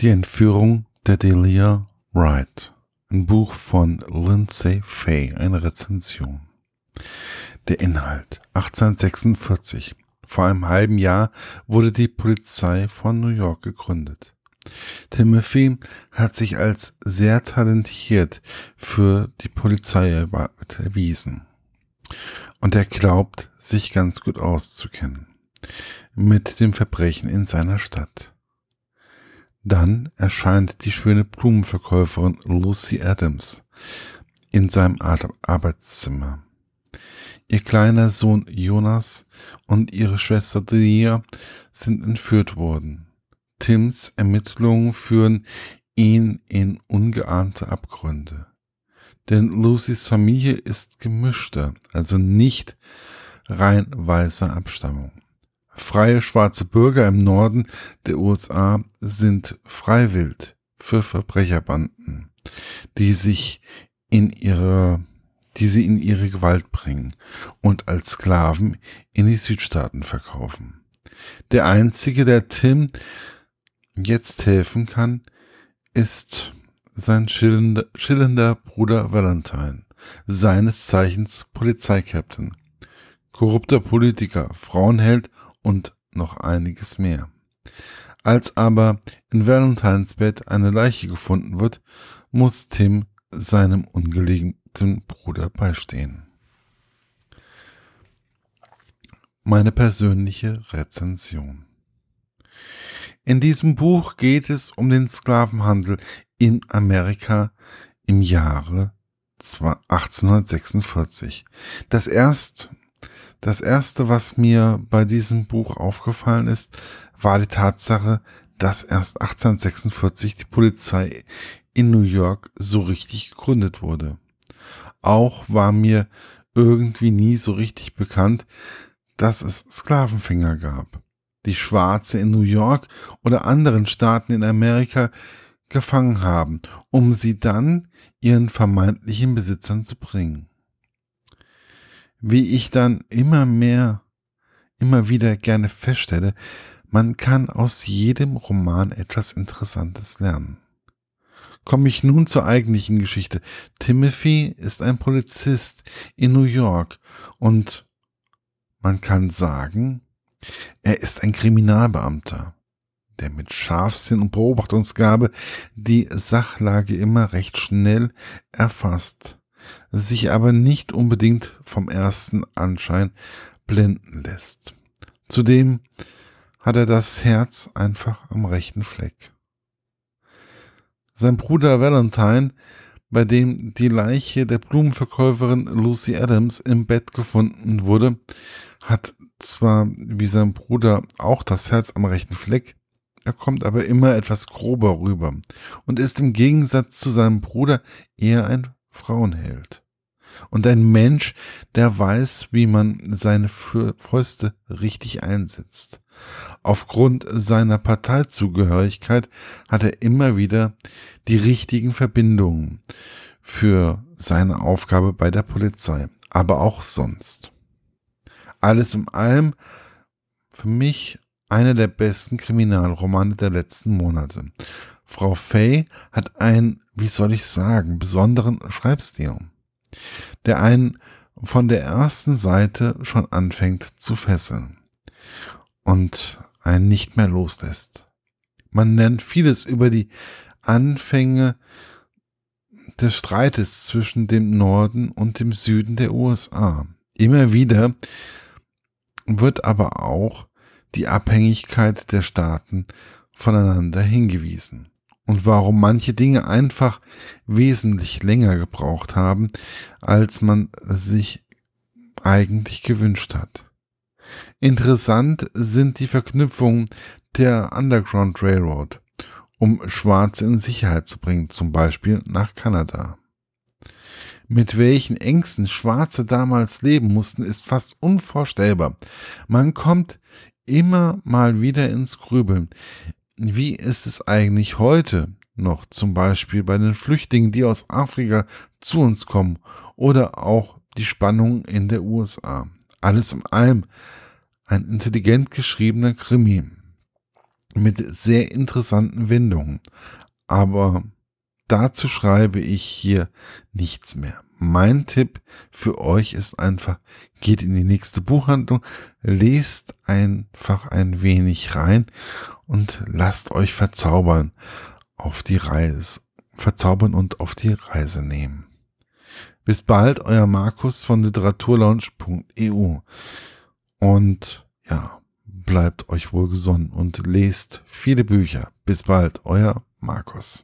Die Entführung der Delia Wright. Ein Buch von Lindsay Fay, eine Rezension. Der Inhalt. 1846. Vor einem halben Jahr wurde die Polizei von New York gegründet. Timothy hat sich als sehr talentiert für die Polizei erwiesen. Und er glaubt, sich ganz gut auszukennen. Mit dem Verbrechen in seiner Stadt. Dann erscheint die schöne Blumenverkäuferin Lucy Adams in seinem Arbeitszimmer. Ihr kleiner Sohn Jonas und ihre Schwester Delia sind entführt worden. Tims Ermittlungen führen ihn in ungeahnte Abgründe. Denn Lucys Familie ist gemischter, also nicht rein weißer Abstammung. Freie schwarze Bürger im Norden der USA sind freiwillig für Verbrecherbanden, die sich in ihre, die sie in ihre Gewalt bringen und als Sklaven in die Südstaaten verkaufen. Der einzige, der Tim jetzt helfen kann, ist sein schillender, schillender Bruder Valentine, seines Zeichens Polizeikapitän, korrupter Politiker, Frauenheld und noch einiges mehr. Als aber in Valentines Bett eine Leiche gefunden wird, muss Tim seinem ungeliebten Bruder beistehen. Meine persönliche Rezension. In diesem Buch geht es um den Sklavenhandel in Amerika im Jahre 1846. Das erst das erste, was mir bei diesem Buch aufgefallen ist, war die Tatsache, dass erst 1846 die Polizei in New York so richtig gegründet wurde. Auch war mir irgendwie nie so richtig bekannt, dass es Sklavenfänger gab, die Schwarze in New York oder anderen Staaten in Amerika gefangen haben, um sie dann ihren vermeintlichen Besitzern zu bringen wie ich dann immer mehr, immer wieder gerne feststelle, man kann aus jedem Roman etwas Interessantes lernen. Komme ich nun zur eigentlichen Geschichte. Timothy ist ein Polizist in New York und man kann sagen, er ist ein Kriminalbeamter, der mit Scharfsinn und Beobachtungsgabe die Sachlage immer recht schnell erfasst sich aber nicht unbedingt vom ersten Anschein blenden lässt. Zudem hat er das Herz einfach am rechten Fleck. Sein Bruder Valentine, bei dem die Leiche der Blumenverkäuferin Lucy Adams im Bett gefunden wurde, hat zwar wie sein Bruder auch das Herz am rechten Fleck, er kommt aber immer etwas grober rüber und ist im Gegensatz zu seinem Bruder eher ein Frauenheld. Und ein Mensch, der weiß, wie man seine Fäuste richtig einsetzt. Aufgrund seiner Parteizugehörigkeit hat er immer wieder die richtigen Verbindungen für seine Aufgabe bei der Polizei, aber auch sonst. Alles in allem für mich einer der besten Kriminalromane der letzten Monate. Frau Fay hat einen, wie soll ich sagen, besonderen Schreibstil, der einen von der ersten Seite schon anfängt zu fesseln und einen nicht mehr loslässt. Man nennt vieles über die Anfänge des Streites zwischen dem Norden und dem Süden der USA. Immer wieder wird aber auch die Abhängigkeit der Staaten voneinander hingewiesen und warum manche Dinge einfach wesentlich länger gebraucht haben, als man sich eigentlich gewünscht hat. Interessant sind die Verknüpfungen der Underground Railroad, um Schwarze in Sicherheit zu bringen, zum Beispiel nach Kanada. Mit welchen Ängsten Schwarze damals leben mussten, ist fast unvorstellbar. Man kommt immer mal wieder ins Grübeln wie ist es eigentlich heute noch zum Beispiel bei den Flüchtlingen, die aus Afrika zu uns kommen oder auch die Spannungen in der USA. Alles in allem ein intelligent geschriebener Krimi. mit sehr interessanten Wendungen. Aber dazu schreibe ich hier nichts mehr. Mein Tipp für euch ist einfach, geht in die nächste Buchhandlung, lest einfach ein wenig rein und lasst euch verzaubern auf die Reise, verzaubern und auf die Reise nehmen. Bis bald, euer Markus von literaturlaunch.eu. Und ja, bleibt euch wohlgesonnen und lest viele Bücher. Bis bald, euer Markus.